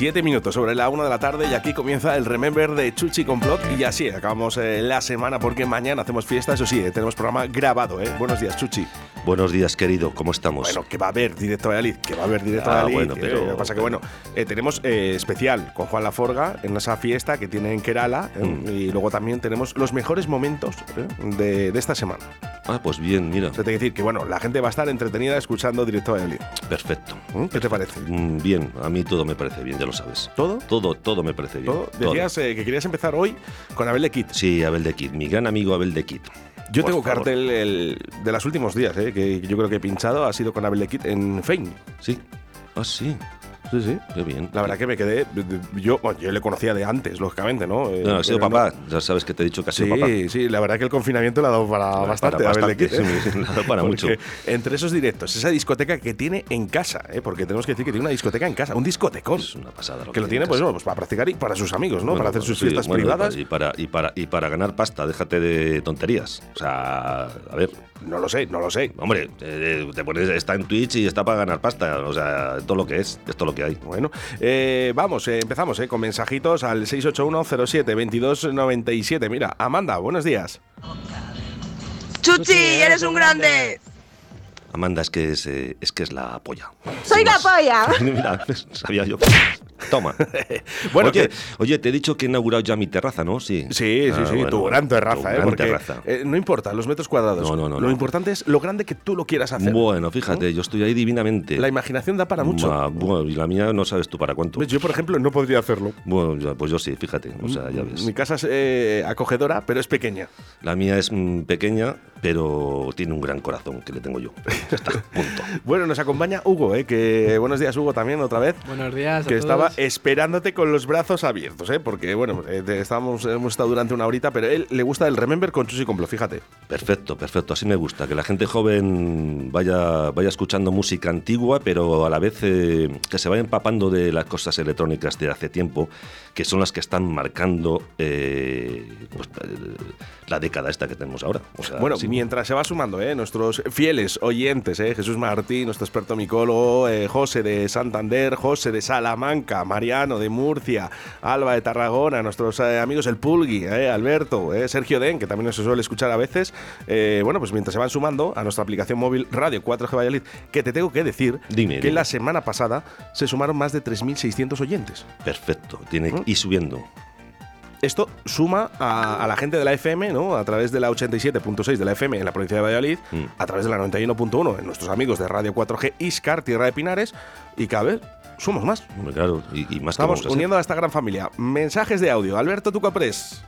Siete minutos sobre la una de la tarde y aquí comienza el Remember de Chuchi Complot y así acabamos eh, la semana porque mañana hacemos fiesta, eso sí, eh, tenemos programa grabado. Eh. Buenos días, Chuchi. Buenos días, querido, ¿cómo estamos? Bueno, que va a haber directo a Valladolid, que va a haber directo a Ah, Valladolid. bueno, que- pero- Lo que pasa que, bueno, eh, tenemos eh, especial con Juan Laforga en esa fiesta que tiene en Kerala eh, Mm. y luego también tenemos los mejores momentos eh, de, de esta semana. Ah, pues bien, mira, te que decir que, bueno, la gente va a estar entretenida escuchando directo a Valladolid. perfecto. ¿Mm? ¿Qué te parece? Mm, Bien, a mí todo me parece bien, ya lo sabes. ¿Todo? Todo, todo me parece bien. ¿Todo? Decías eh, que querías empezar hoy con Abel de Kit. Sí, Abel de Kid, mi gran amigo Abel de Kid. Yo Por tengo favor. cartel el- de los últimos días, eh, que yo creo que he pinchado, ha sido con Abel de Kit en Fein. Sí. Ah, sí, Sí, sí. qué bien. La verdad que me quedé. Yo, bueno, yo le conocía de antes, lógicamente, ¿no? Eh, No, ha sido papá, ya sabes que te he dicho que ha Sí, sido papá. sí, la verdad que el confinamiento le ha dado para Para bastante. a Abel de bastante, ¿eh? sí, le ha dado para mucho. Entre esos directos, esa discoteca que tiene en casa, ¿eh? porque tenemos que decir que tiene una discoteca en casa, un discotecón. Es una pasada. que lo tiene, pues, bueno, pues para practicar y para sus amigos, ¿no? Bueno, para hacer sus sí, fiestas bueno, privadas. Y para, y, para, y para ganar pasta, déjate de tonterías. O sea, a ver, No lo sé, no lo sé. hombre, eh, te pones, está en Twitch y está para ganar pasta. O sea, todo lo que es, esto es lo que hay. Bueno, eh, vamos, eh, empezamos eh, con mensajitos al 681-07-2297. Mira, Amanda, buenos días. Chuchi, eres un grande. Amanda es que es, eh, es que es la polla. Soy la polla. Mira, sabía yo. Toma. Bueno, oye, que- oye, te he dicho que he inaugurado ya mi terraza, ¿no? Sí. Sí, sí, Ah, sí, bueno, tu gran terraza, tu ¿eh? gran Porque terraza. eh, no importa los metros cuadrados. No, no, no, Lo no. importante es lo grande que tú lo quieras hacer. Bueno, fíjate, yo estoy ahí divinamente. La imaginación da para mucho. Bueno, y la mía no sabes tú para cuánto. Yo, por ejemplo, no podría hacerlo. Bueno, pues yo sí, fíjate. O sea, ya ves. Mi casa es eh, acogedora, pero es pequeña. La mía es mm, pequeña, pero tiene un gran corazón que le tengo yo. Ya está, punto. Bueno, nos acompaña Hugo, ¿eh? que buenos días Hugo también otra vez. Buenos días. a Que estaba todos. esperándote con los brazos abiertos, ¿eh? porque bueno, eh, estábamos, hemos estado durante una horita, pero él le gusta el Remember con Chusi Complo, fíjate. Perfecto, perfecto. Así me gusta. Que la gente joven vaya, vaya escuchando música antigua, pero a la vez eh, que se vaya empapando de las cosas electrónicas de hace tiempo, que son las que están marcando eh, pues, eh, la década esta que tenemos ahora. O sea, Bueno, sí. Mientras se va sumando, ¿eh? nuestros fieles oyentes, ¿eh? Jesús Martín, nuestro experto micólogo, eh, José de Santander, José de Salamanca, Mariano de Murcia, Alba de Tarragona, nuestros amigos el Pulgui. Alberto. Sergio Den, que también nos suele escuchar a veces. bueno, pues mientras se van sumando a nuestra aplicación móvil Radio 4G Valladolid, que te tengo que decir Dime, que dime. la semana pasada se sumaron más de 3.600 oyentes. Perfecto. Tiene ¿Mm? y subiendo. Esto suma a, a la gente de la FM, ¿no? A través de la 87.6 de la FM en la provincia de Valladolid, Mm. a través de la 91.1 en nuestros amigos de Radio 4G Iscar, Tierra de Pinares, y cada vez somos más. Hombre, claro, y, y más Estamos uniendo a esta gran familia. Mensajes de audio. Alberto Tucapres.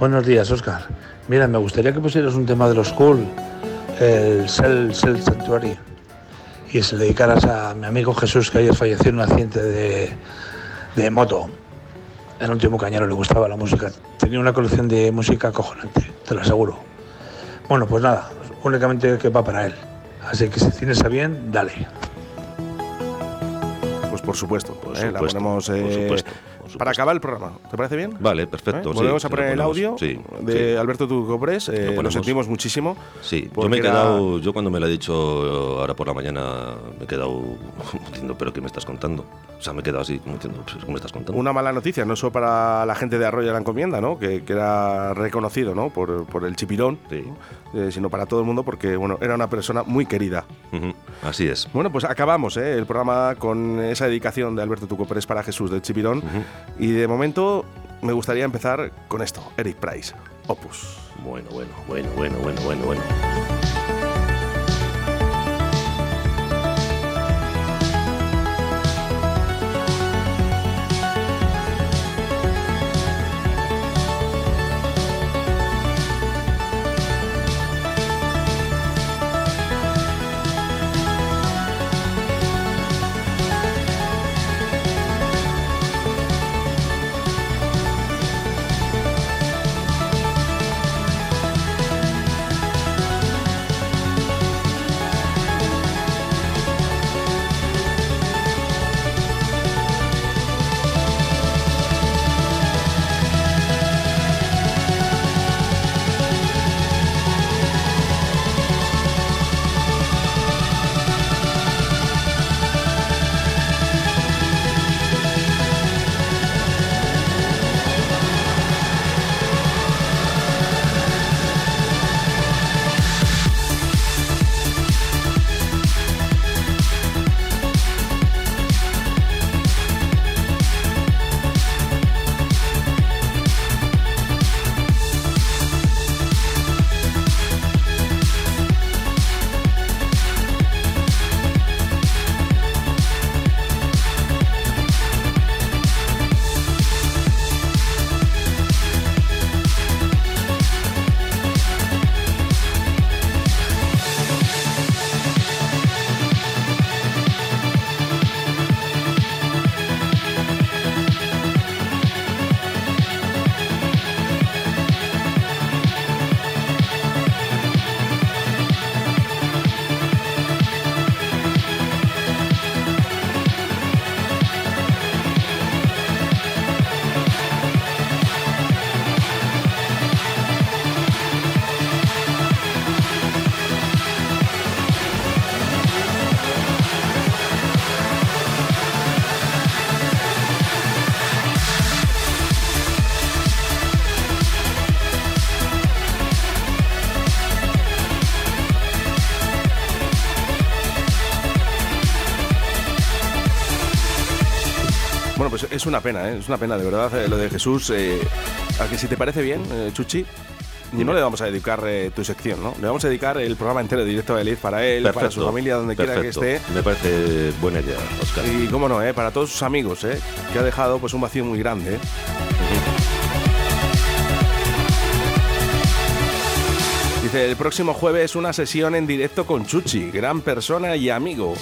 Buenos días, Oscar. Mira, me gustaría que pusieras un tema de los cool, el Cell, Cell Sanctuary, y se le dedicaras a mi amigo Jesús, que ayer falleció en un accidente de, de moto. Era un tío cañero, le gustaba la música. Tenía una colección de música acojonante, te lo aseguro. Bueno, pues nada, únicamente que va para él. Así que si tienes a bien, dale. Pues por supuesto. Por ¿eh? La supuesto, ponemos por eh, supuesto, para acabar el programa. ¿Te parece bien? Vale, ¿Eh? perfecto. sí, Volvemos a sí, poner el audio Sí, de sí. Alberto Tucapres. eh, lo sentimos muchísimo. Sí, yo me he era- quedado, yo cuando me lo ha dicho ahora por la mañana, me he quedado diciendo, pero ¿qué me estás contando? O sea, me he quedado así, como diciendo, "Pero, ¿qué me estás contando? Una mala noticia, no solo para la gente de Arroyo de la Encomienda, ¿no? que, que era reconocido ¿no? por, por el chipirón. ¿no? Eh, sino para todo el mundo porque bueno, era una persona muy querida. Ujú, Así es. Bueno, pues acabamos ¿eh? el programa con esa dedicación de Alberto Tuco Pérez para Jesús del chipirón. Ujú. Y de momento me gustaría empezar con esto, Eric Price, Opus. Bueno, bueno, bueno, bueno, bueno, bueno, bueno. Pues es una pena, ¿eh? es una pena de verdad eh, lo de Jesús. Eh, a que si te parece bien, eh, Chuchi, no le vamos a dedicar eh, tu sección, ¿no? Le vamos a dedicar el programa entero de Directo a Elite para él, para su familia, donde quiera que esté. Me parece buena idea, Oscar. Y cómo no, ¿eh? para todos sus amigos, ¿eh? que ha dejado pues un vacío muy grande. ¿eh? Dice, el próximo jueves una sesión en directo con Chuchi, gran persona y amigo.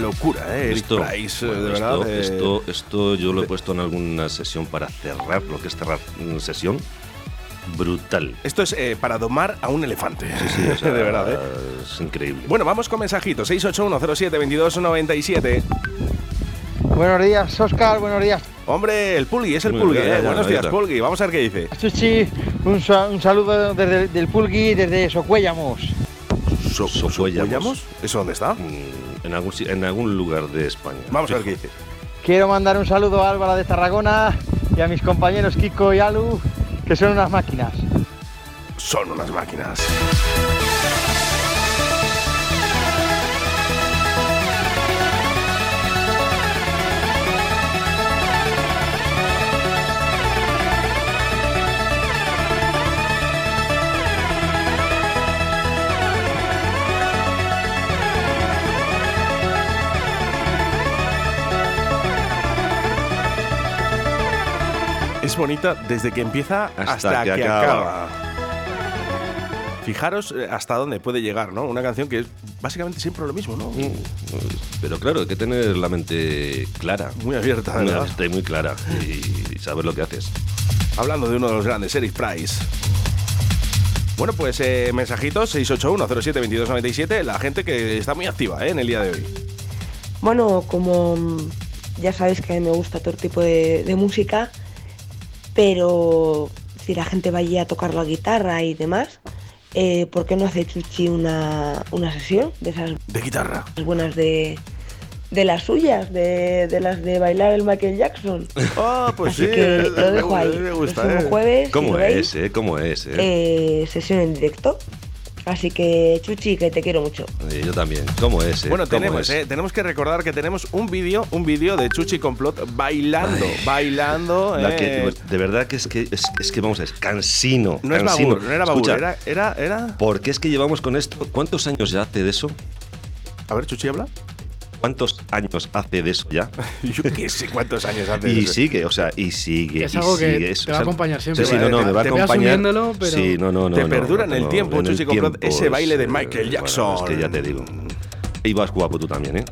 Locura, ¿eh? Eric Esto, Price, eh, bueno, de esto, verdad. eh, esto, esto yo lo he puesto en alguna sesión para cerrar lo que es cerrar una sesión. Brutal. Esto es eh, para domar a un elefante. Sí, o sea, de verdad, ¿eh? Es increíble. Bueno, vamos con mensajitos. 681072297. Buenos días, Oscar, buenos días. Hombre, el Pulgui, es el Muy Pulgui. bien, ¿eh? ya, ya, Buenos días. Pulgui. Vamos a ver qué dice. Chuchi, un, sa- un saludo desde del Pulgui desde Socuéllamos. So- Socuéllamos. ¿Socuéllamos? ¿Eso dónde está? Mm, En algún, si- en algún lugar de España. Vamos a ver qué dice. Quiero mandar un saludo a Álvaro de Tarragona y a mis compañeros Kiko y Alu, que son unas máquinas. Son unas máquinas. Es bonita desde que empieza hasta, Hasta que, que acaba. acaba. Fijaros eh, hasta dónde puede llegar, ¿no? Una canción que es básicamente siempre lo mismo, ¿no? Mm, Pero claro, hay que tener la mente clara. Muy abierta, Muy ¿verdad? y muy clara. Y saber lo que haces. Hablando de uno de los grandes, Eric Price. Bueno, pues eh, mensajitos 681-07-2297, la gente que está muy activa ¿eh? en el día de hoy. Bueno, como mm, ya sabéis que me gusta todo tipo de, de música, pero si la gente va allí a tocar la guitarra y demás, eh, ¿por qué no hace Chuchi una, una sesión de esas De guitarra. buenas de, de las suyas, de, de las de bailar el Michael Jackson? Ah, pues Así sí. que lo dejo me- ahí. Me El gusta, ¿eh? jueves, si ¿Cómo veis, es, eh? ¿Cómo es, eh? eh, sesión en directo. Así que Chuchi, que te quiero mucho. Yo también. ¿Cómo es, eh? Bueno, ¿Cómo tenemos, es? eh, tenemos que recordar que tenemos un vídeo, un vídeo de Chuchi Complot bailando, bailando. La eh, que, de verdad que es que es, es que vamos a ver, cansino. no es cansino. babur, no era babur, Escucha, era, era, era- ¿Por qué es que llevamos con esto? ¿Cuántos años ya hace de eso? A ver, Chuchi habla. ¿Cuántos años hace de eso ya? Yo qué sé cuántos años hace. Y eso. sigue, o sea, y sigue. Es y algo que sigue. te va a o sea, acompañar siempre. Sí, sí, no, no, me va a Te acompañar. pero Sí, no, no, no. Te no, perdura en el no, tiempo, Chuchi ese baile de Michael Jackson. bueno, es que ya te digo. Y vas guapo tú también, ¿eh?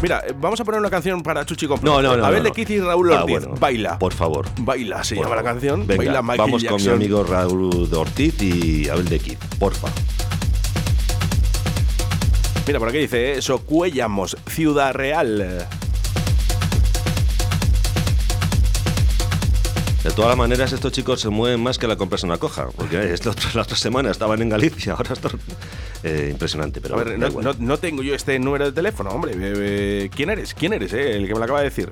Mira, vamos a poner una canción para Chuchi Complot. No, no, no. Abel no, de no. Kid y Raúl Ah, Ortiz. bueno, Baila. Por favor. Baila, se Por llama la favor. canción. Venga, Baila Michael vamos con mi Jackson. amigo Raúl de Ortiz y Abel de Kid, porfa. Mira, por aquí dice, eh, Socuéllamos, Ciudad Real. De todas maneras, estos chicos se mueven más que la compresa una coja, porque eh, esto- la otra semana estaban en Galicia, ahora esto eh, impresionante, pero A ver, bueno, no, tengo yo este número de teléfono, hombre. Eh, ¿Quién eres? ¿Quién eres, eh? El que me lo acaba de decir.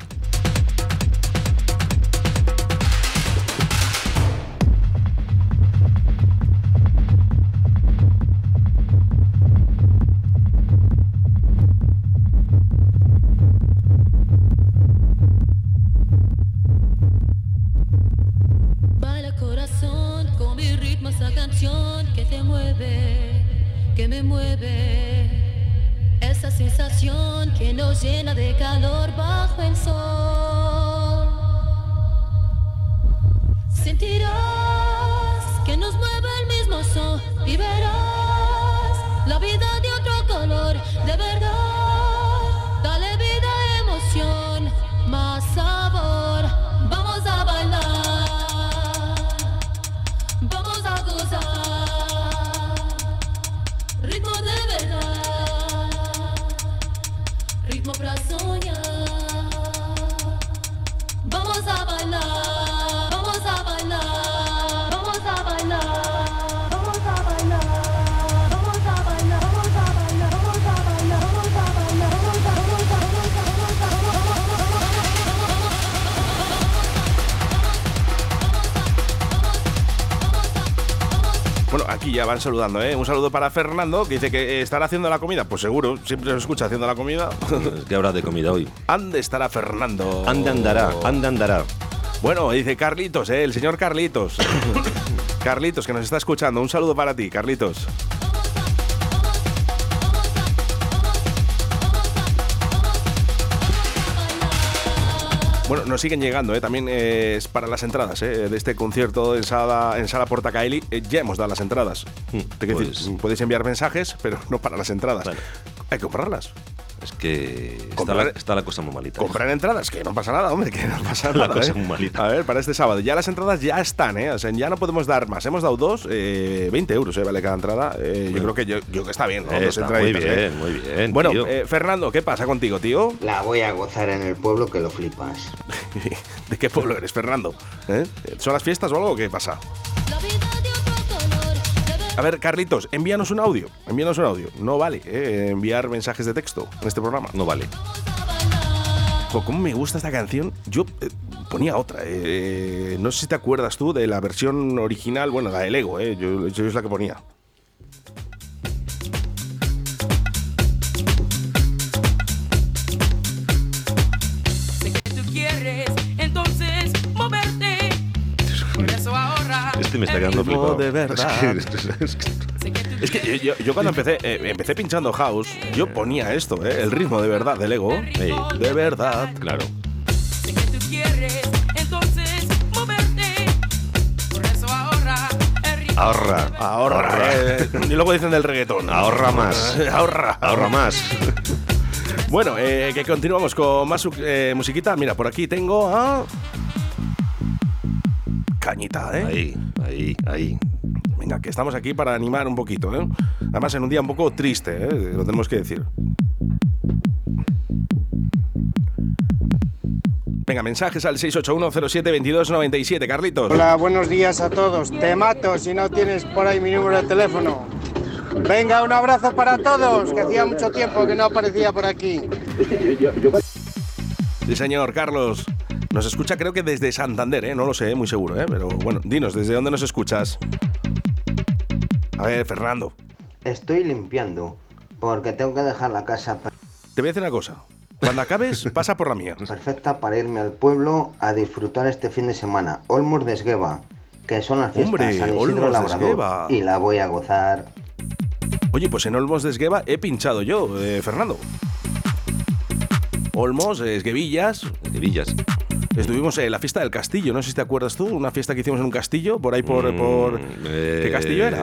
Saludando, ¿eh? Un saludo para Fernando, que dice que estará haciendo la comida. Pues seguro, siempre se escucha haciendo la comida. ¿Qué habrá de comida hoy? ¿Dónde estará Fernando? Ande andará, ande andará. Bueno, dice Carlitos, ¿eh? El señor Carlitos. Carlitos, que nos está escuchando. Un saludo para ti, Carlitos. Bueno, nos siguen llegando, ¿eh? también eh, es para las entradas ¿eh? de este concierto en Sala, en sala Portacaeli. Eh, ya hemos dado las entradas. Hmm, Te quiero pues- decir, podéis enviar mensajes, pero no para las entradas. Vale. Hay que comprarlas. Es que está la, está la cosa muy malita. Comprar entradas, que no pasa nada, hombre, que no pasa La nada. cosa ¿eh? muy malita. A ver, para este sábado. Ya las entradas ya están, ¿eh? O sea, ya no podemos dar más. Hemos dado dos, eh, 20 euros, ¿eh? Vale cada entrada. Eh, yo creo que yo, yo que está bien, ¿no? Eh, Dos está muy ¿eh? bien, muy bien. Bueno, tío. eh, Fernando, ¿qué pasa contigo, tío? La voy a gozar en el pueblo que lo flipas. ¿De qué pueblo eres, Fernando? ¿Eh? ¿Son las fiestas o algo? ¿Qué pasa? A ver, Carlitos, envíanos un audio. Envíanos un audio. No vale eh, enviar mensajes de texto en este programa. no vale. ¿Cómo me gusta esta canción? Yo eh, ponía otra. eh, no sé si te acuerdas tú de la versión original, bueno, la del Ego, eh, yo, yo es la que ponía. Este me está quedando flipado. de verdad. Es que- es que- Sé que tú Es que yo, yo cuando empecé, eh, empecé pinchando house, yo ponía esto, eh, el ritmo de verdad del Ego. De verdad. claro. Ahorra el ritmo. Ahorra. Ahorra. eh, y luego dicen del reggaetón. Ahorra más. Ahorra. Ahorra más. Bueno, eh, que continuamos con más eh, musiquita. Mira, por aquí tengo a. Cañita, ¿eh? Ahí, ahí, ahí. Venga, que estamos aquí para animar un poquito, ¿eh? Además, en un día un poco triste, ¿eh? Lo tenemos que decir. Venga, mensajes al 681072297, Carlitos. Hola, buenos días a todos. Te mato si no tienes por ahí mi número de teléfono. Venga, un abrazo para todos, que hacía mucho tiempo que no aparecía por aquí. Sí, señor, Carlos. Nos escucha creo que desde Santander, ¿eh? No lo sé, muy seguro, ¿eh? Pero bueno, dinos, ¿desde dónde nos escuchas? A ver, Fernando, Estoy limpiando porque tengo que dejar la casa te voy a decir una cosa. Cuando acabes, pasa por la mía. perfecta para irme al pueblo a disfrutar este fin de semana. Olmos de Esgueva, que son las fiestas Hombre, San Isidro Olmos de Labrador. Esgueva. Y la voy a gozar. Oye, pues en Olmos de Esgueva he pinchado yo, eh, Fernando. Olmos, Esguevillas. De Villas. Estuvimos en la fiesta del castillo, no sé si te acuerdas tú, una fiesta que hicimos en un castillo, por ahí por... Mm, por... eh, ¿Qué castillo era?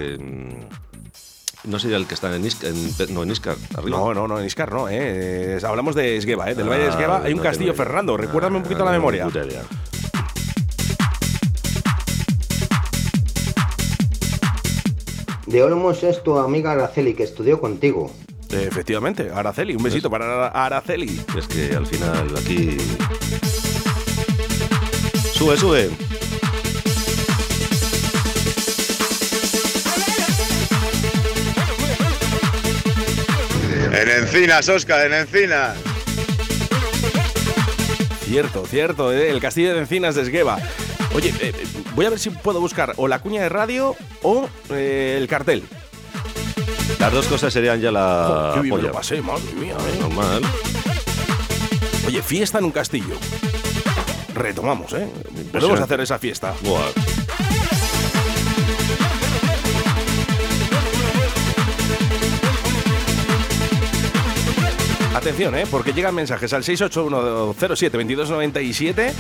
No sería el que está en Iscar, en, no, en Iscar, arriba. No, no, no, en Iscar no, ¿eh? Hablamos de Esgueva, ¿eh? Del Valle de Ah, Esgueva hay un no castillo. Fernando, recuérdame un poquito la Ah, memoria. puta idea. De Olmos es tu amiga Araceli, que estudió contigo. Eh, Efectivamente, Araceli, un besito para Araceli. Es que al final aquí. Sube, sube. En Encinas, Oscar, en Encinas. Cierto, cierto, ¿eh? el castillo de encinas de Esgueva. Oye, eh, voy a ver si puedo buscar o la cuña de radio o eh, el cartel. Las dos cosas serían ya la. Qué bien me lo pasé, madre mía. ¿eh? Normal. Oye, fiesta en un castillo. Retomamos, ¿eh? Podemos hacer esa fiesta. Buah. Atención, ¿eh? Porque llegan mensajes al 681072297.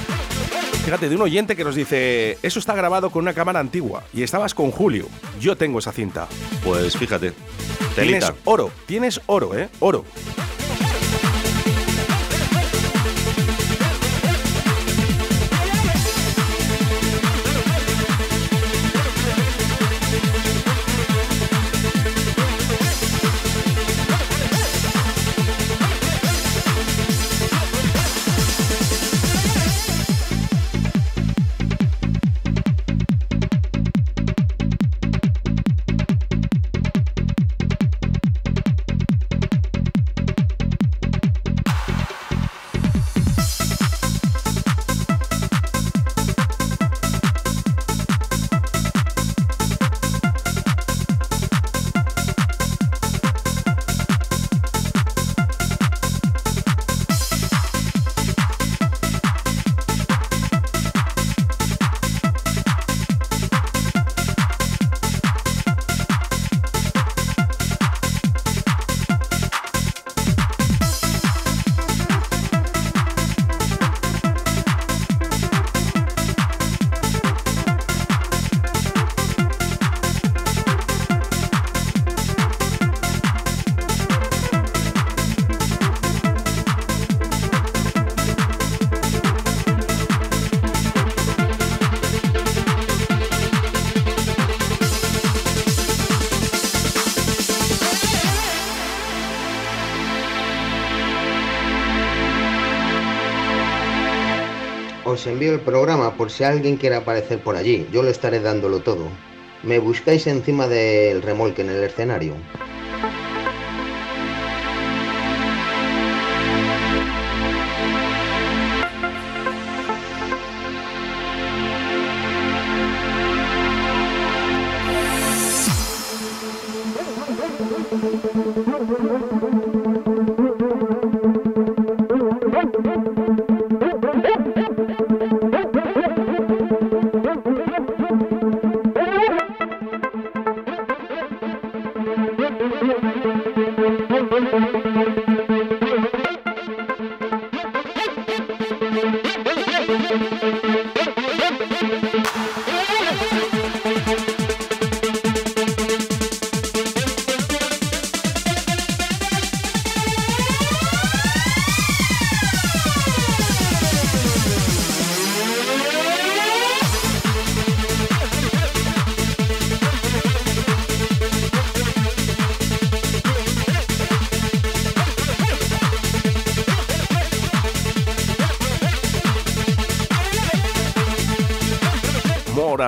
Fíjate, de un oyente que nos dice, eso está grabado con una cámara antigua y estabas con Julio. Yo tengo esa cinta. Pues fíjate. Tienes Telita. oro, tienes oro, ¿eh? Oro. Os envío el programa por si alguien quiere aparecer por allí. Yo lo estaré dándolo todo. Me buscáis encima del remolque en el escenario.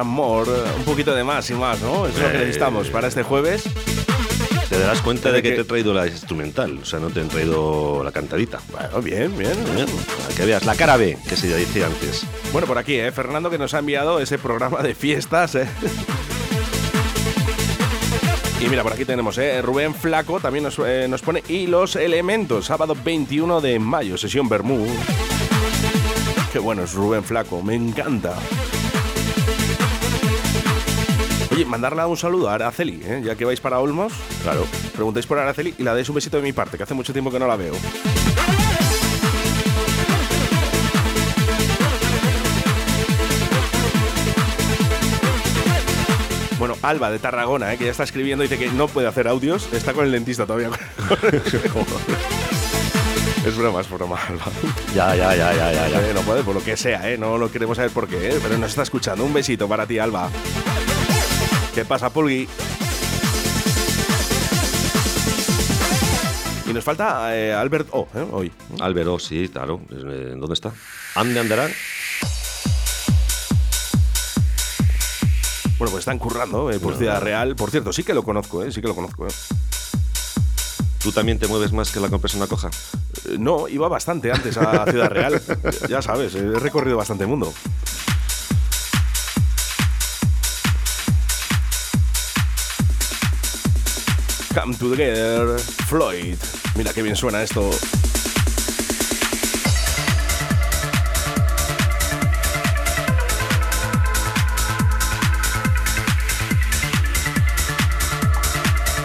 More, un poquito de más y más, ¿no? Es lo que Eh, necesitamos para este jueves. Te darás cuenta de que que- te he traído la instrumental, o sea, no te he traído la cantadita. Bueno, bien, bien. Bien, para que veas la cara B, que se decía antes. Bueno, por aquí, ¿eh? Fernando que nos ha enviado ese programa de fiestas, ¿eh? Y mira, por aquí tenemos, ¿eh? Rubén Flaco también nos, eh, nos pone y los elementos, sábado 21 de mayo, sesión Bermú. Qué bueno es Rubén Flaco, me encanta. Oye, mandarle un saludo a Araceli, ¿eh? ya que vais para Olmos. Claro. Preguntáis por Araceli y la dais un besito de mi parte, que hace mucho tiempo que no la veo. Bueno, Alba de Tarragona, ¿eh? que ya está escribiendo, dice que no puede hacer audios, está con el dentista todavía. es broma, es broma, Alba. Ya, ya, ya, ya, ya. ya. Eh, no puede, por lo que sea, ¿eh? no lo queremos saber por qué, ¿eh? pero nos está escuchando. Un besito para ti, Alba. ¿Qué pasa, Pulgui? Y nos falta eh, Albert O, ¿eh? hoy. Álvaro, sí, claro. Eh, ¿Dónde está? ¿Ande andará? Bueno, pues están currando eh, por Ciudad Real. Por cierto, sí que lo conozco, ¿eh? sí que lo conozco. ¿eh? ¿Tú también te mueves más que la persona coja? Eh, No, iba bastante antes a Ciudad Real. ya sabes, he recorrido bastante mundo. Come Together, Floyd. Mira qué bien suena esto.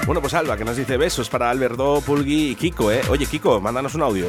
Bueno, pues Alba, que nos dice besos para Alberto, Pulgui y Kiko, ¿eh? Oye, Kiko, mándanos un audio.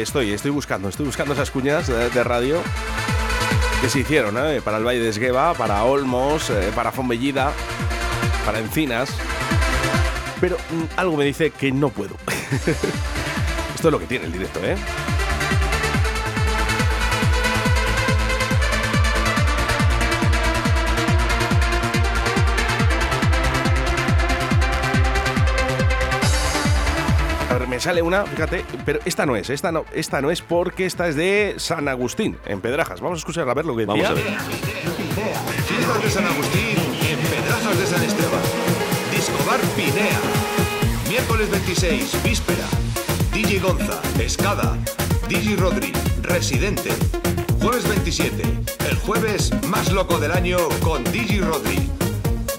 Estoy, estoy buscando, estoy buscando esas cuñas de, radio que se hicieron ¿eh? para el Valle de Esgueva, para Olmos, eh, para Fonbellida, para Encinas. Pero mm, algo me dice que no puedo. Esto es lo que tiene el directo, ¿eh? Me sale una, fíjate, pero esta no es, esta no, esta no es porque esta es de San Agustín, en Pedrajas. Vamos a escuchar a ver lo que decía. Vamos a ver. Fiestas de San Agustín en Pedrajas de San Esteban. Discobar Pinea. Miércoles 26, víspera. Digi Gonza, Escada. Digi Rodri, Residente. Jueves 27, el jueves más loco del año con Digi Rodri.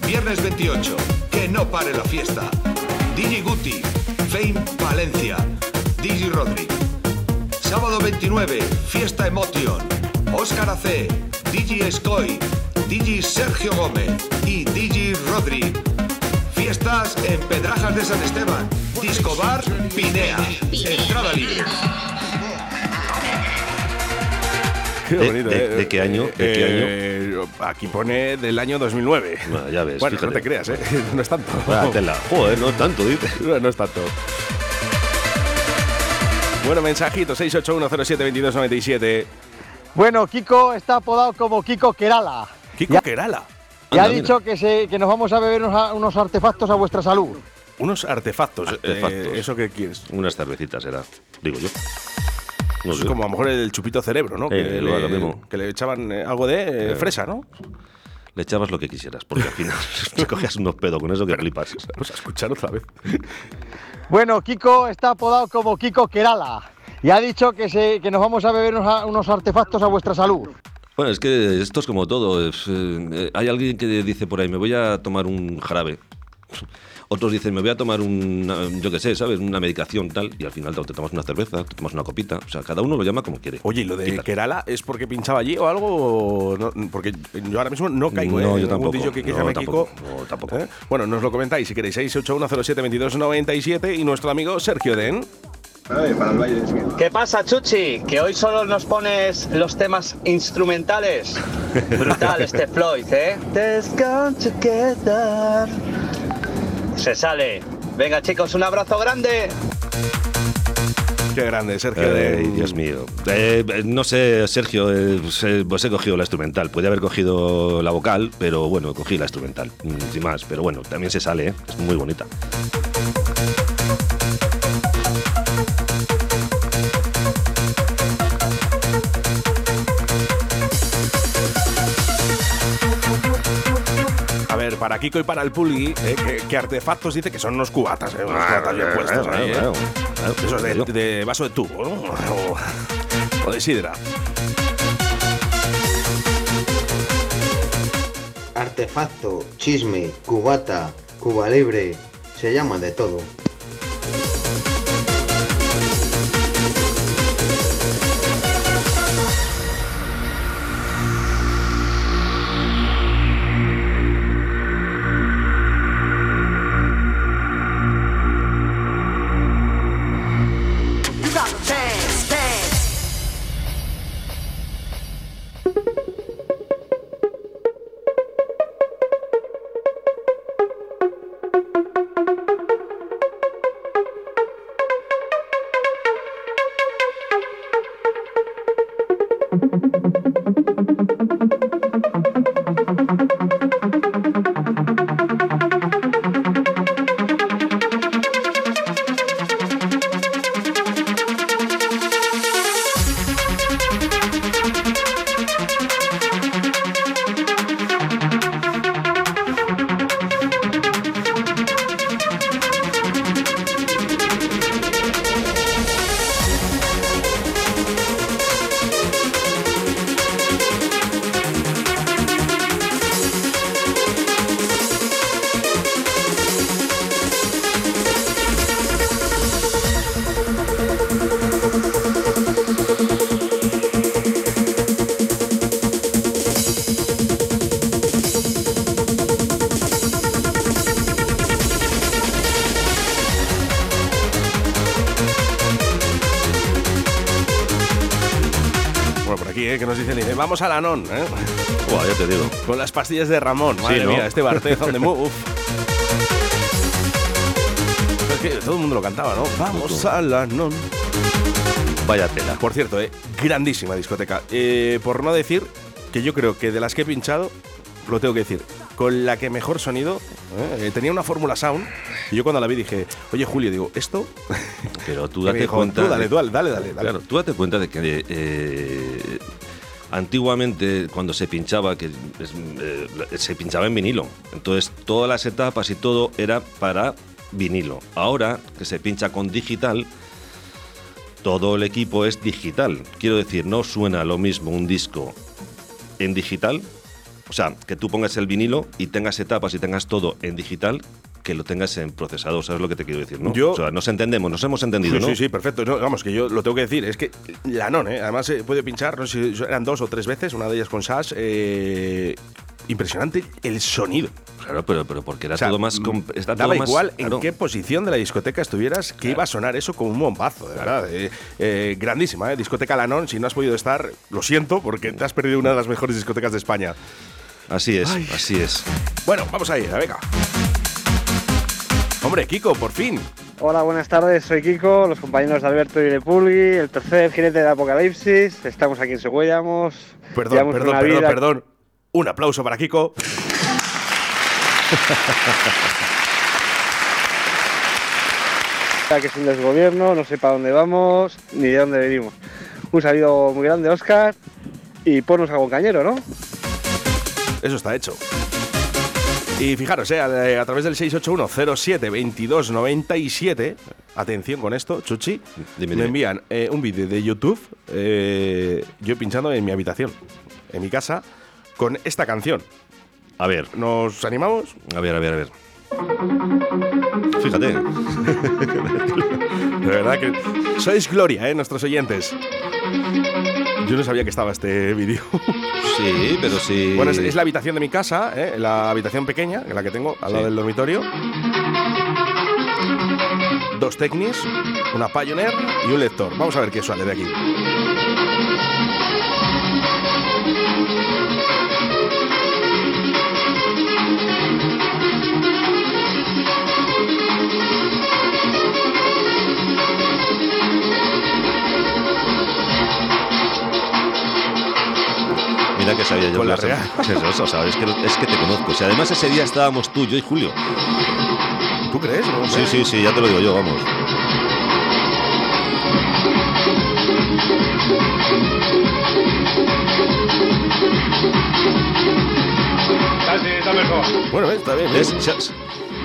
Viernes 28, que no pare la fiesta. Digi Guti, Fame Valencia. Digi Rodri. Sábado 29, Fiesta Emotion. Óscar AC, Digi Scoy, Digi Sergio Gómez y Digi Rodri. Fiestas en Pedrajas de San Esteban. Discobar Pinea. Entrada libre. Qué ¿De- bonito, de- ¿eh? de qué año? ¿De qué año? Aquí pone del año 2009. Bueno, ya ves, Bueno, no fíjate. te creas, ¿eh? No es tanto. Vaya tela. Joder, no tanto, dice. No, no es tanto. Bueno, mensajito 681072297. Bueno, Kiko está apodado como Kiko Kerala. Kiko Kerala. Y ha dicho que, se, que nos vamos a beber unos, unos artefactos a vuestra salud. Unos artefactos. Artefactos. eh, ¿Eso qué quieres? Unas cervecitas era, digo yo. No es sé. como a lo mejor el chupito cerebro, ¿no? Eh, que, lo- le, mismo. que le echaban eh, algo de eh, Eh, fresa, ¿no? Le echabas lo que quisieras, porque al final te cogías unos pedos con eso que flipas. Vamos a escuchar otra vez. Bueno, Kiko está apodado como Kiko Kerala. Y ha dicho que, se, que nos vamos a beber unos, unos artefactos a vuestra salud. Bueno, es que esto es como todo. es, eh, eh, hay alguien que dice por ahí, me voy a tomar un jarabe. Otros dicen, me voy a tomar un, yo qué sé, ¿sabes? Una medicación tal. Y al final te tomas una cerveza, te tomas una copita. O sea, cada uno lo llama como quiere. Oye, ¿y lo de. Kerala es porque pinchaba allí o algo? o no? porque yo ahora mismo no caigo, No, ¿eh? yo tampoco. DJ que No, llame tampoco. Kiko. No, tampoco. ¿Eh? Bueno, nos lo comentáis si queréis. 681072297 y nuestro amigo Sergio Den. ¿Qué pasa, Chuchi? Que hoy solo nos pones los temas instrumentales. Brutal este Floyd, ¿eh? Se sale. Venga, chicos, un abrazo grande. Qué grande, Sergio Ay. Dios mío. Eh, eh, no sé, Sergio, eh, pues, eh, pues he cogido la instrumental. Podría haber cogido la vocal, pero bueno, cogí la instrumental, mm, sin más. Pero bueno, también se sale, ¿eh? es muy bonita. Para Kiko y para el Pulgui, ¿eh? ¿qué, qué artefactos dice que son unos cubatas? ¿eh? Unos cubatas bien puestos ahí, ¿eh? claro, claro. Esos de, de vaso de tubo, ¿no? O de sidra. Artefacto, chisme, cubata, cuba libre, se llama de todo. Vamos a la non, ¿eh? Buah, ya te digo. Con las pastillas de Ramón. Sí, Madre ¿no? mía, este Bartez on the move. Es que todo el mundo lo cantaba, ¿no? Vamos a la non. Vaya tela. Por cierto, eh, grandísima discoteca. Eh, por no decir que yo creo que de las que he pinchado, lo tengo que decir, con la que mejor sonido, eh, tenía una fórmula sound, y yo cuando la vi dije, oye Julio, digo, ¿esto? Pero tú date dijo, cuenta. "Tú dale, de- dale, dale, dale, dale". Claro, tú date cuenta de que eh, antiguamente cuando se pinchaba, que eh, se pinchaba en vinilo. Entonces todas las etapas y todo era para vinilo. Ahora que se pincha con digital, todo el equipo es digital. Quiero decir, no suena lo mismo un disco en digital, o sea, que tú pongas el vinilo y tengas etapas y tengas todo en digital, que lo tengas en procesador, ¿sabes lo que te quiero decir? ¿no? Yo- o sea, nos entendemos, nos hemos entendido, Sí, ¿no? sí, sí, perfecto. No, vamos, que yo lo tengo que decir. Es que la non, ¿eh? Además, he podido pinchar, no sé si eran dos o tres veces, una de ellas con Sash. eh, impresionante el sonido. Claro, pero, pero porque era O sea, todo más. com- está Daba todo más- igual claro. en qué posición de la discoteca estuvieras, que iba a sonar eso como un bombazo, de verdad. Eh, eh, grandísima, ¿eh? Discoteca Lanón. Si no has podido estar, lo siento, porque te has perdido una de las mejores discotecas de España. Así es, Ay. así es. Bueno, vamos a ir, venga. Hombre, Kiko, por fin. Hola, buenas tardes, soy Kiko, los compañeros de Alberto y de Pulgui, el tercer jinete de Apocalipsis, estamos aquí en Següellamos. Perdón, llevamos perdón, perdón, vida- perdón. Un aplauso para Kiko. que es un desgobierno, no sé para dónde vamos ni de dónde venimos. Un saludo muy grande, Oscar, y ponnos algún cañero, ¿no? Eso está hecho. Y fijaros, eh, a, a través del 681-07-2297, atención con esto, Chuchi, Dime, me envían eh, un vídeo de YouTube, eh, yo pinchando en mi habitación, en mi casa, con esta canción. A ver, ¿Nos animamos? a ver, a ver, a ver. Fíjate. De verdad que sois gloria, ¿eh? Nuestros oyentes. Yo no sabía que estaba este vídeo. Sí, pero sí. Bueno, es, es la habitación de mi casa, ¿eh? la habitación pequeña, que la que tengo al lado del dormitorio. Dos Technis, una Pioneer y un lector. Vamos a ver qué sale de aquí. Mira que sabía yo Con la real. ¿Qué es eso? ¿sabes? Es que, es que te conozco. Si además ese día estábamos tú, yo y Julio. ¿Tú crees? No Sí, sí, sí, ya te lo digo yo, vamos. Casi está mejor. Bueno, está bien.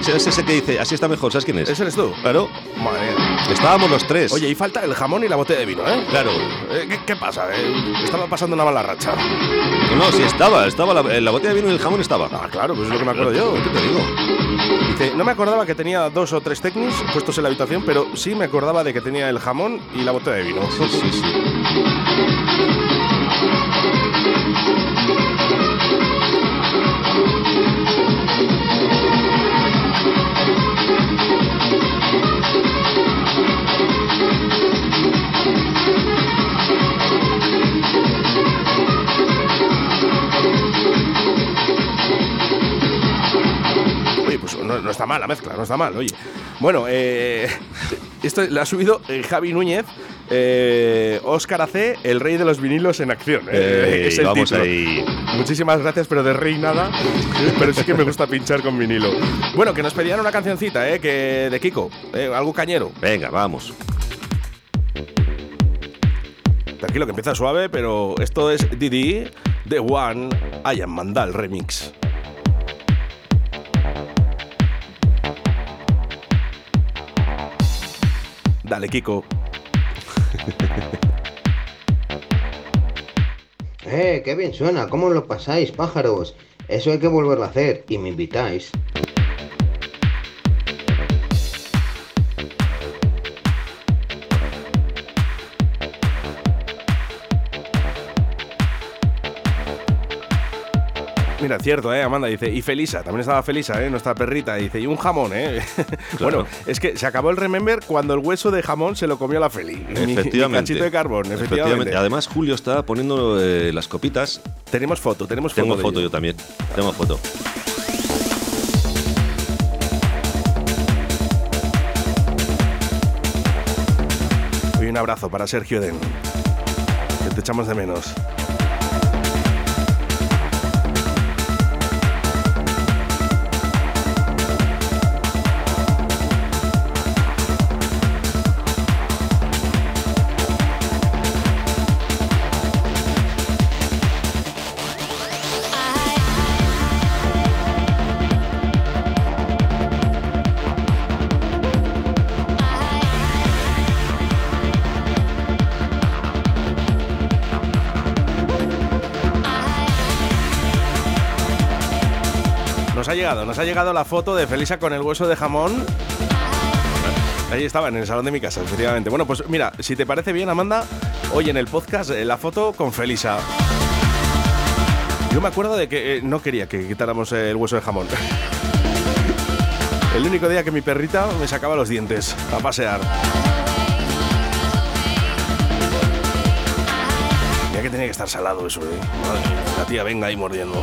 ¿Sabes ese que dice, así está mejor? ¿Sabes quién es? ¿Ese eres tú? Claro. Madre mía. Estábamos los tres. Oye, y falta el jamón y la botella de vino, ¿eh? Claro. Eh, ¿Qué, qué pasa? eh? Estaba pasando una mala racha. No, no, sí estaba. estaba la, la botella de vino y el jamón estaba. Ah, claro, pues es lo que me acuerdo yo. ¿Qué te digo? Dice, no me acordaba que tenía dos o tres Technis puestos en la habitación, pero sí me acordaba de que tenía el jamón y la botella de vino. Sí, sí, sí. Está mal la mezcla, no está mal, oye. Bueno, eh, esto lo ha subido eh, Javi Núñez, eh, Óscar AC, el rey de los vinilos en acción. eh, Ey, es el vamos título. ahí. Muchísimas gracias, pero de rey nada. pero sí que me gusta pinchar con vinilo. Bueno, que nos pedían una cancioncita, eh, que de Kiko, eh, algo cañero. Venga, vamos. Tranquilo, que empieza suave, pero esto es Didi, The One, I Am Mandal Remix. Dale, Kiko. Eh, qué bien suena, ¿cómo lo pasáis, pájaros? Eso hay que volverlo a hacer y me invitáis. Mira, cierto, ¿eh? Amanda dice, y Felisa, también estaba Felisa, ¿eh? Nuestra perrita, dice, y un jamón, ¿eh? bueno, es que se acabó el Remember cuando el hueso de jamón se lo comió la Feli. Mi- mi Efectivamente. cachito de carbón, efectivamente. Además, Julio está poniendo eh, las copitas. Tenemos foto, tenemos foto. Tengo de foto ello. yo también. Tengo foto. Y un abrazo para Sergio Den. Que te echamos de menos. Nos ha llegado la foto de Felisa con el hueso de jamón. Ahí estaba, en el salón de mi casa, efectivamente. Bueno, pues mira, si te parece bien, Amanda, hoy en el podcast eh, la foto con Felisa. Yo me acuerdo de que eh, no quería que quitáramos el hueso de jamón. El único día que mi perrita me sacaba los dientes a pasear. Mira que tenía que estar salado eso, eh. La tía venga ahí mordiendo.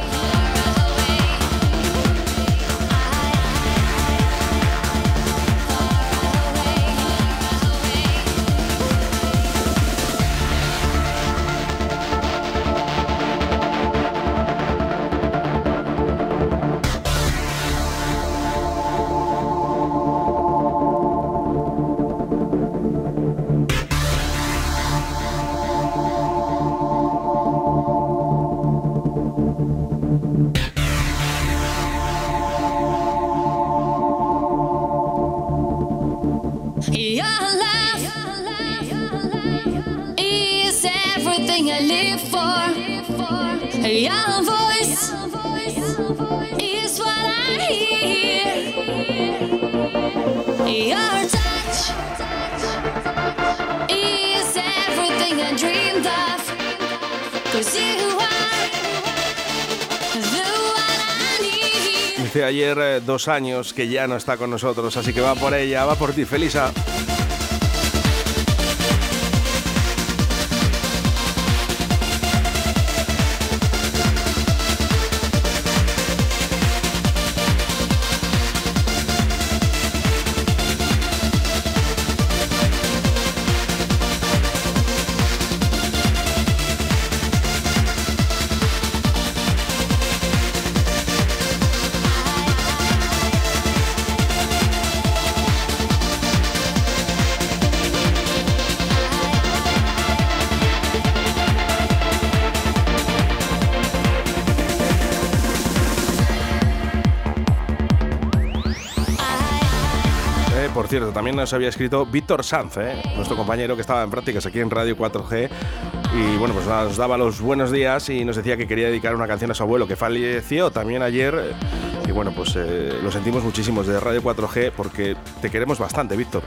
Dice ayer eh, dos años que ya no está con nosotros, así que va por ella, va por ti, Felisa. También nos había escrito Víctor Sanz, eh, nuestro compañero que estaba en prácticas aquí en Radio 4G. Y bueno, pues nos daba los buenos días y nos decía que quería dedicar una canción a su abuelo que falleció también ayer. Y bueno, pues eh, lo sentimos muchísimo desde Radio 4G porque te queremos bastante, Víctor.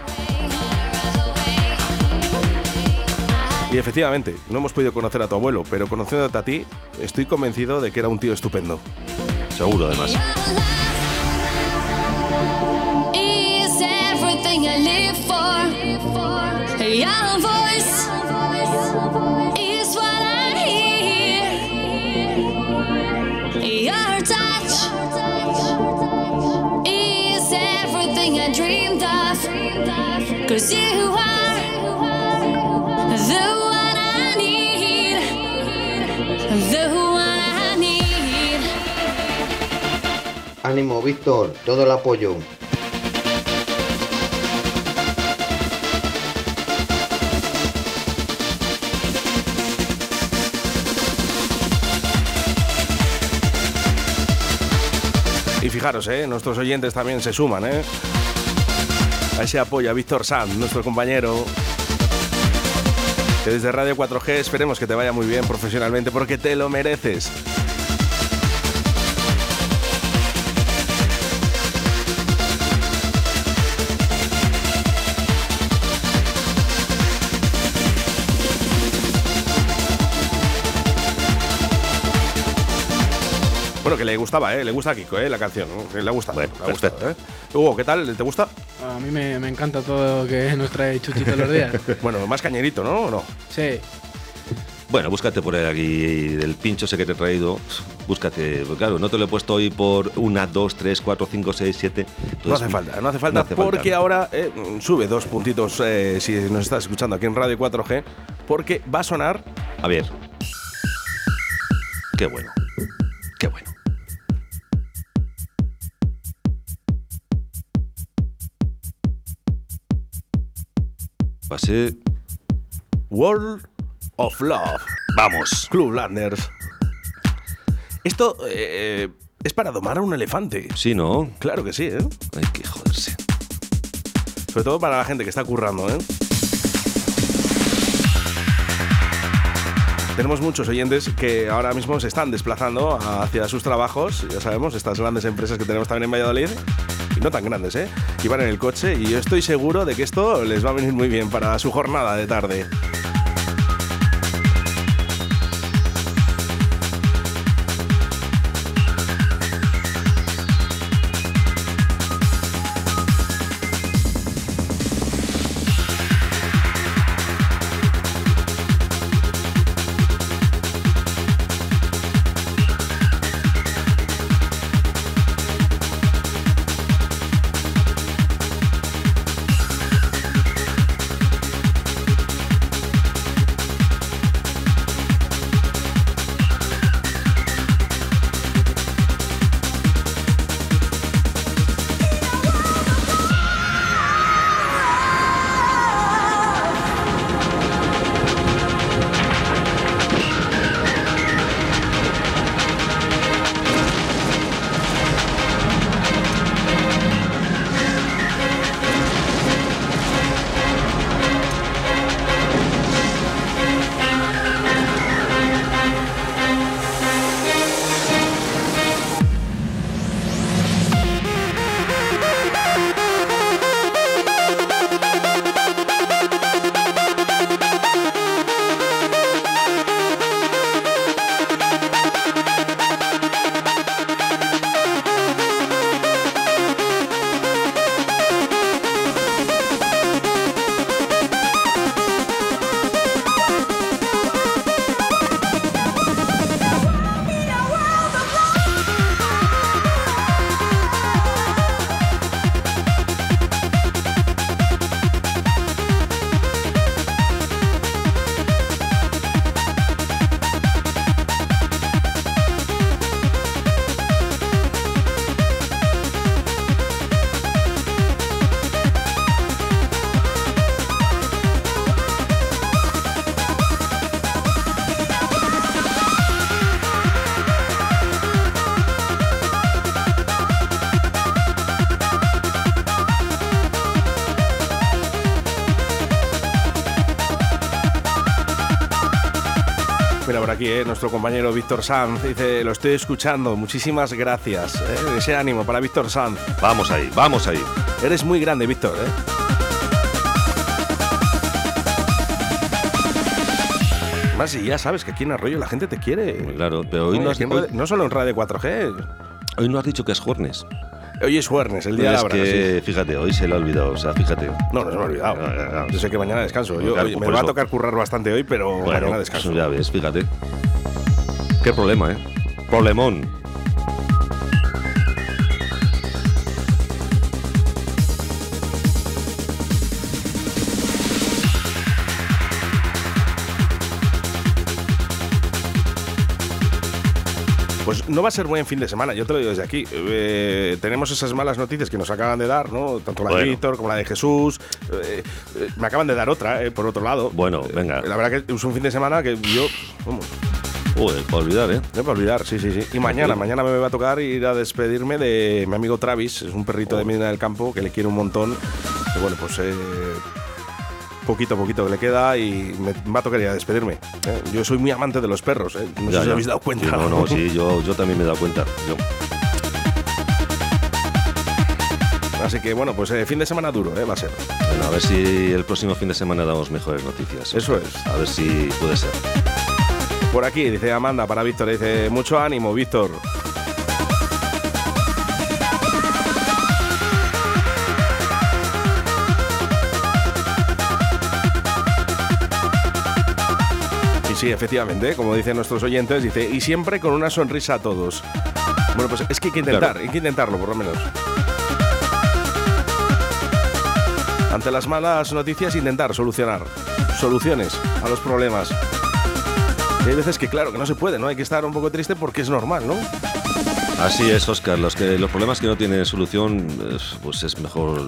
Y efectivamente, no hemos podido conocer a tu abuelo, pero conociéndote a ti, estoy convencido de que era un tío estupendo. Seguro, además. Ánimo, Víctor, todo el apoyo. Y fijaros, ¿eh? nuestros oyentes también se suman, ¿eh? A ese apoyo a Víctor Sanz, nuestro compañero. Que desde Radio 4G esperemos que te vaya muy bien profesionalmente porque te lo mereces. Bueno, que le gustaba, ¿eh? Le gusta a Kiko, ¿eh? La canción. le ha gustado. Bueno, le ha gustado, ¿eh? Hugo, ¿qué tal? ¿Te gusta? A mí me, me encanta todo lo que nos trae Chuchi todos los días. bueno, más cañerito, ¿no? ¿O no? Sí. Bueno, búscate por aquí del pincho ese que te he traído. Búscate, porque claro, no te lo he puesto hoy por una, dos, tres, cuatro, cinco, seis, siete. No hace falta, no hace falta, porque ahora eh, sube dos puntitos eh, si nos estás escuchando aquí en Radio 4G, porque va a sonar. A ver. Qué bueno. Qué bueno. Va a ser World of Love. Vamos. Club Landers. Esto eh, es para domar a un elefante. Sí, ¿no? Claro que sí, ¿eh? Hay que joderse. Sobre todo para la gente que está currando, ¿eh? Tenemos muchos oyentes que ahora mismo se están desplazando hacia sus trabajos, ya sabemos, estas grandes empresas que tenemos también en Valladolid, no tan grandes, ¿eh? Que van en el coche y yo estoy seguro de que esto les va a venir muy bien para su jornada de tarde. Nuestro compañero Víctor Sanz dice, lo estoy escuchando, muchísimas gracias. eh, ese ánimo para Víctor Sanz. Vamos ahí, vamos ahí. Eres muy grande, Víctor. ¿eh? Más y ya sabes que aquí en Arroyo la gente te quiere. Claro, pero hoy no, has, Aquí en Radio- no solo en Radio 4G. hoy no has dicho que es jueves. Hoy es jueves, el día de la que, fíjate, hoy se le ha olvidado, o sea, fíjate. No, no se me ha olvidado. Yo sé que mañana descanso. Yo, Claro, oye, me va a tocar currar bastante hoy, pero Bueno, mañana descanso. ya ves, fíjate. Qué problema, ¿eh? Problemón. Pues no va a ser buen fin de semana, yo te lo digo desde aquí. Eh, tenemos esas malas noticias que nos acaban de dar, ¿no? Tanto la de. Víctor como la de Jesús. Eh, eh, me acaban de dar otra, eh, por otro lado. Bueno, venga. La verdad que es un fin de semana que yo. Vamos, Joder, para olvidar, ¿eh? para olvidar, sí, sí, sí. Y mañana, mañana me va a tocar ir a despedirme de mi amigo Travis, es un perrito de Medina del Campo que le quiero un montón. Y bueno, pues eh, poquito a poquito que le queda y me va a tocar ir a despedirme. ¿eh? Yo soy muy amante de los perros, ¿eh? no sé Ya, si os ya. habéis dado cuenta. Sí, no, no, sí, yo, yo también me he dado cuenta. Yo. Así que bueno, pues eh, fin de semana duro, ¿eh? va a ser. Bueno, a ver si el próximo fin de semana damos mejores noticias. Eso es. A ver si puede ser por aquí. Dice Amanda para Víctor, dice mucho ánimo, Víctor. Y sí, efectivamente, como dicen nuestros oyentes, dice, y siempre con una sonrisa a todos. Bueno, pues es que hay que intentar, hay que intentarlo por lo menos. Ante las malas noticias, intentar solucionar soluciones a los problemas. Hay veces que, claro, que no se puede, ¿no? Hay que estar un poco triste porque es normal, ¿no? Así es, Oscar. Los, que, los problemas que no tienen solución, es- pues es mejor.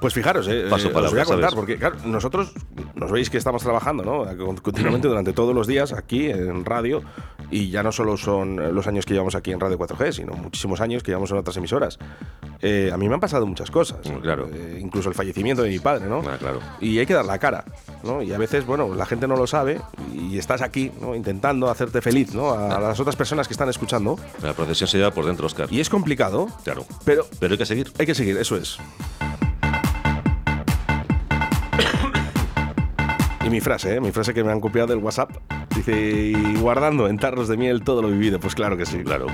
Pues fijaros, eh, Paso eh, palabra, os voy a contar, ¿sabes? porque claro, nosotros nos veis que estamos trabajando ¿no? Con- continuamente durante todos los días aquí en radio y ya no solo son eh, los años que llevamos aquí en Radio 4G, sino muchísimos años que llevamos en otras emisoras. Eh, a mí me han pasado muchas cosas, claro. Eh, incluso el fallecimiento de mi padre, ¿no? claro. Y hay que dar la cara, ¿no? Y a veces, bueno, la gente no lo sabe y estás aquí, ¿no? Intentando hacerte feliz, ¿no? A, a las otras personas que están escuchando. La procesión se lleva por dentro, Oscar. Y es complicado, Claro. pero Pero hay que seguir. hay que seguir, eso es. Y mi frase, ¿eh? mi frase que me han copiado del WhatsApp, dice, y guardando en tarros de miel todo lo vivido. Pues claro que sí. Claro.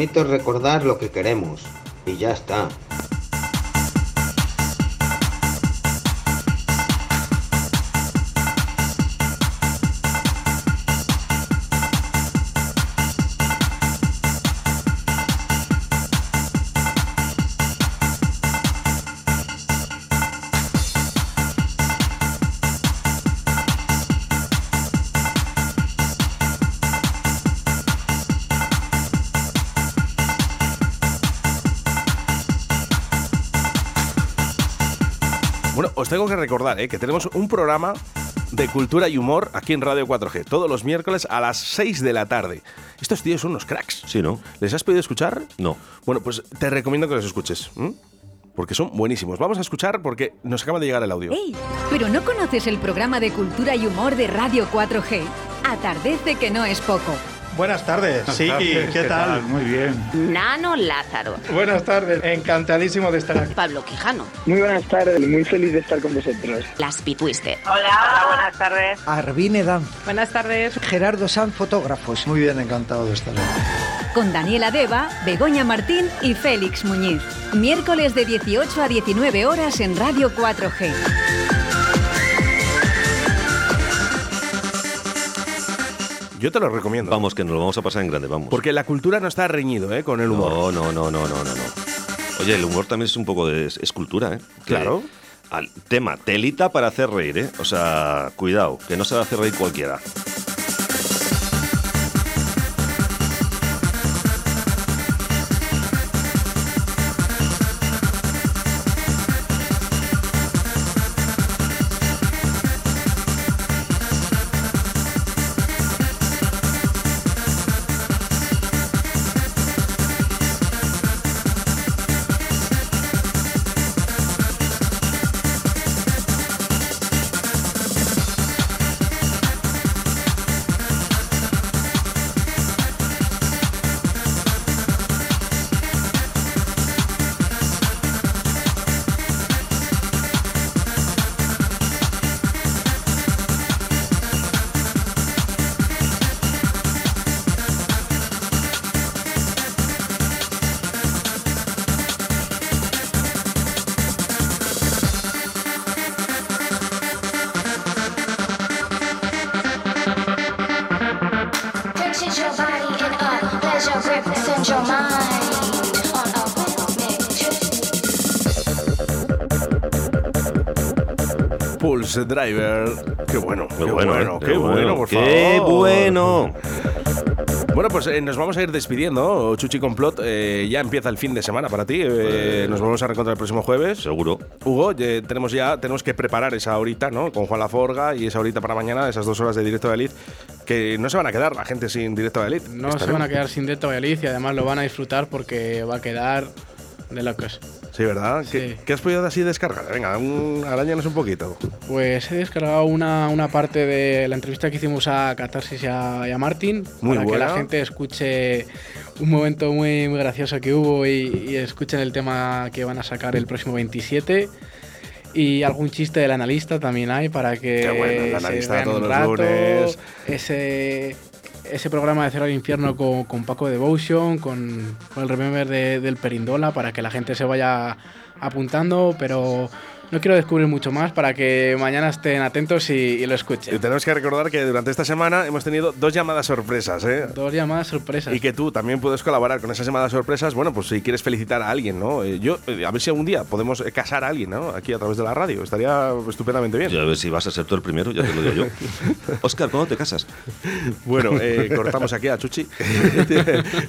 Bonito es recordar lo que queremos. Y ya está. Tengo que recordar ¿eh? que tenemos un programa de cultura y humor aquí en Radio 4G, todos los miércoles a las 6 de la tarde. Estos tíos son unos cracks. Sí, ¿no? ¿Les has podido escuchar? No. Bueno, pues te recomiendo que los escuches. Porque son buenísimos. Vamos a escuchar porque nos acaba de llegar el audio. ¡Ey! ¿Pero no conoces el programa de cultura y humor de Radio 4G? Atardece que no es poco. Buenas tardes, Buenas Siki, tardes, ¿qué, ¿qué tal? tal? Muy bien. Nano Lázaro. Buenas tardes, encantadísimo de estar aquí. Pablo Quijano. Muy buenas tardes, muy feliz de estar con vosotros. Las Pitwister. Hola, buenas tardes. Arvine Dan. Buenas tardes. Gerardo Sanz, fotógrafos. Muy bien, encantado de estar aquí. Con Daniela Deva, Begoña Martín y Félix Muñiz. Miércoles de 18 a 19 horas en Radio 4G. Yo te lo recomiendo. Vamos, que nos lo vamos a pasar en grande, vamos. Porque la cultura no está reñido ¿eh? con el humor. No, no, no, no, no, no. Oye, el humor también es un poco de es, cultura, ¿eh? Claro. Al tema, telita para hacer reír, ¿eh? O sea, cuidado, que no se va a hacer reír cualquiera. Pulse Driver. Qué bueno, qué, bueno, bueno, ¿eh? qué, Qué bueno, bueno, por qué favor. bueno. Bueno, pues eh, nos vamos a ir despidiendo. Chuchi Complot, eh, ya empieza el fin de semana para ti. Eh, nos vamos a reencontrar el próximo jueves. Seguro. Hugo, eh, tenemos ya tenemos que preparar esa horita, ¿no? Con Juan Laforga y esa horita para mañana, esas dos horas de directo de Elite, que no se van a quedar la gente sin directo de Elite. No se van a quedar sin Delta Valladolid y además lo van a disfrutar porque va a quedar de locos. Sí, ¿verdad? ¿Qué, qué has podido así descargar? Venga, un, arañanos un poquito. Pues he descargado una, una parte de la entrevista que hicimos a Catarsis y a, y a Martín Muy para que la gente escuche un momento muy, muy gracioso que hubo y, y escuchen el tema que van a sacar el próximo 27. Y algún chiste del analista también hay para que Qué bueno, el se analista vean todos un los rato. lunes. Ese, ese programa de Cero al Infierno con, con Paco Devotion, con, con el Remember de- del Perindola, para que la gente se vaya apuntando, pero no quiero descubrir mucho más para que mañana estén atentos y, y lo escuchen. Y tenemos que recordar que durante esta semana hemos tenido dos llamadas sorpresas, ¿eh? Dos llamadas sorpresas. Y que tú también puedes colaborar con esas llamadas sorpresas. Bueno, pues si quieres felicitar a alguien, ¿no? Eh, Yo, eh, a ver si algún día podemos eh, casar a alguien, ¿no? Aquí a través de la radio. Estaría estupendamente bien. Ya a ver si vas a ser tú el primero, ya te lo digo yo. Oscar, ¿cuándo te casas? Bueno, eh, cortamos aquí a Chuchi.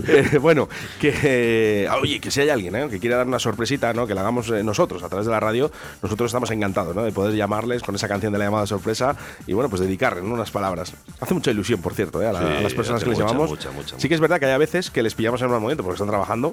Eh, bueno, que eh, oye, que si hay alguien ¿eh? que quiera dar una sorpresita, ¿no? Que la hagamos nosotros a través de la radio, nosotros estamos encantados, ¿no? De poder llamarles con esa canción de la llamada sorpresa y bueno, pues dedicarles ¿no? unas palabras. Hace mucha ilusión, por cierto, ¿eh? a, la- Sí, a las personas que les mucha, llamamos. mucha, mucha, sí que es verdad que hay a veces que les pillamos en un mal momento porque están trabajando.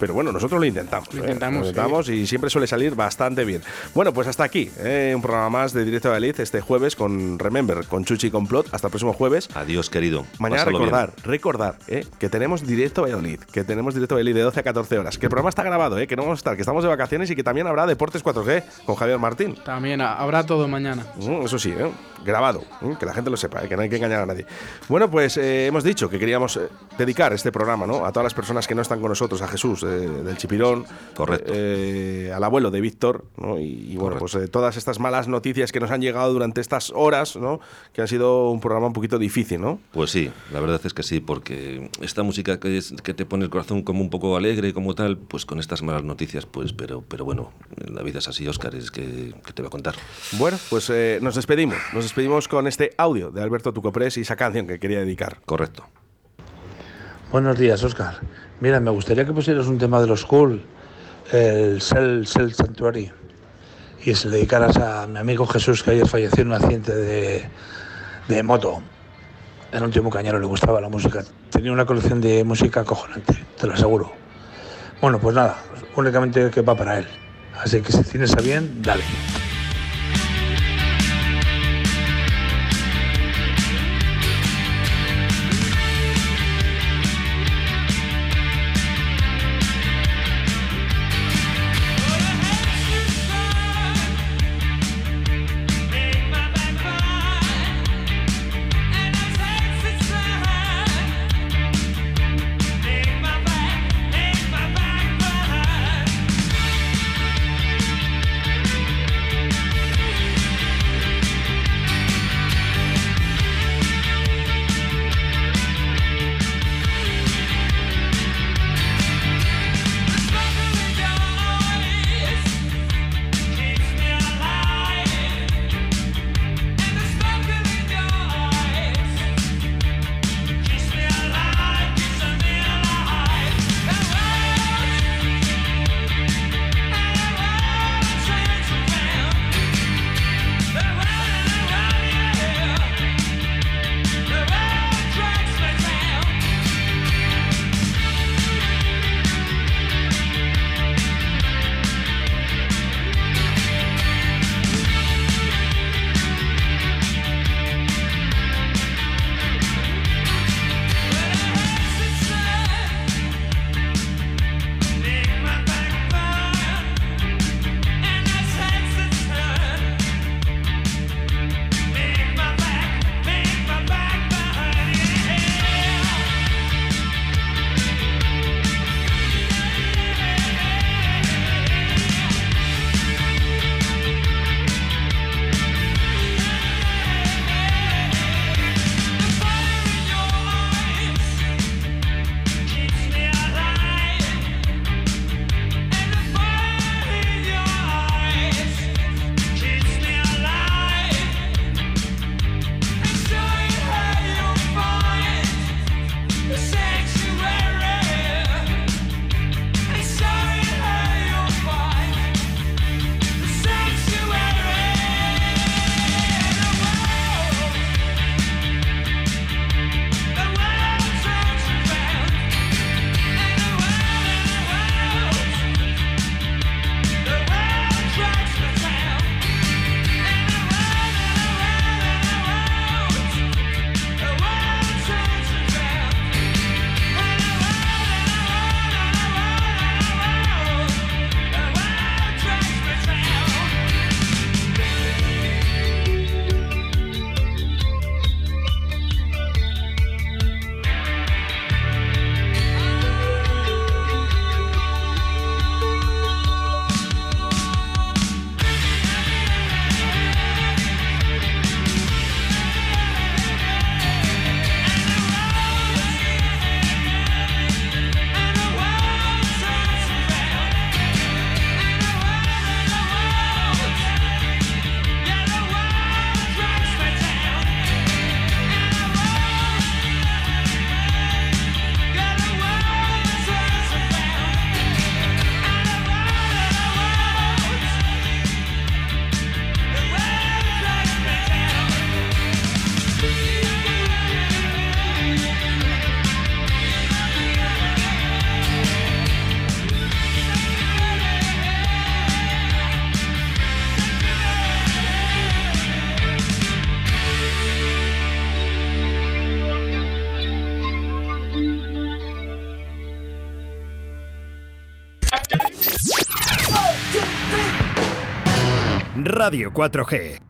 Pero bueno, nosotros lo intentamos. Lo ¿eh? intentamos, Lo intentamos y siempre suele salir bastante bien. Bueno, pues hasta aquí. ¿eh? Un programa más de Directo de Valid este jueves con Remember, con Chuchi y Complot. Hasta el próximo jueves. Adiós, querido. Mañana Pásalo bien. recordar, recordar ¿eh? que tenemos directo Valladolid, que tenemos directo Valladolid de 12 a 14 horas, que el programa está grabado, ¿eh? que no vamos a estar, que estamos de vacaciones y que también habrá Deportes 4G con Javier Martín. También ha- habrá todo mañana. Mm, Eso sí, ¿eh? grabado, ¿eh? que la gente lo sepa, ¿eh? que no hay que engañar a nadie. Bueno, pues eh, hemos dicho que queríamos eh, dedicar este programa ¿no? a todas las personas que no están con nosotros, a Jesús eh, del Chipirón, Correcto. eh, al abuelo de Víctor, ¿no? y, y bueno, pues eh, todas estas malas noticias que nos han llegado durante estas horas, ¿no? que han sido un programa un poquito difícil, ¿no? Pues sí, la verdad es que sí, porque esta música que, es- que te pone el corazón como un poco alegre, como tal, pues con estas malas noticias, pues, pero, pero bueno, la vida es así, Oscar, es que, que te va a contar. Bueno, pues eh, nos despedimos. Nos despedimos con este audio de Alberto Tucoprés y esa canción que quería dedicar. Correcto. Buenos días, Oscar. Mira, me gustaría que pusieras un tema de los Cool, el Cell, Cell Sanctuary, y se le dedicaras a mi amigo Jesús, que ayer falleció en un accidente de, de moto. El último cañero le gustaba la música. Tenía una colección de música acojonante, te lo aseguro. Bueno, pues nada, únicamente que va para él. Así que si tienes a bien, dale. Radio 4G.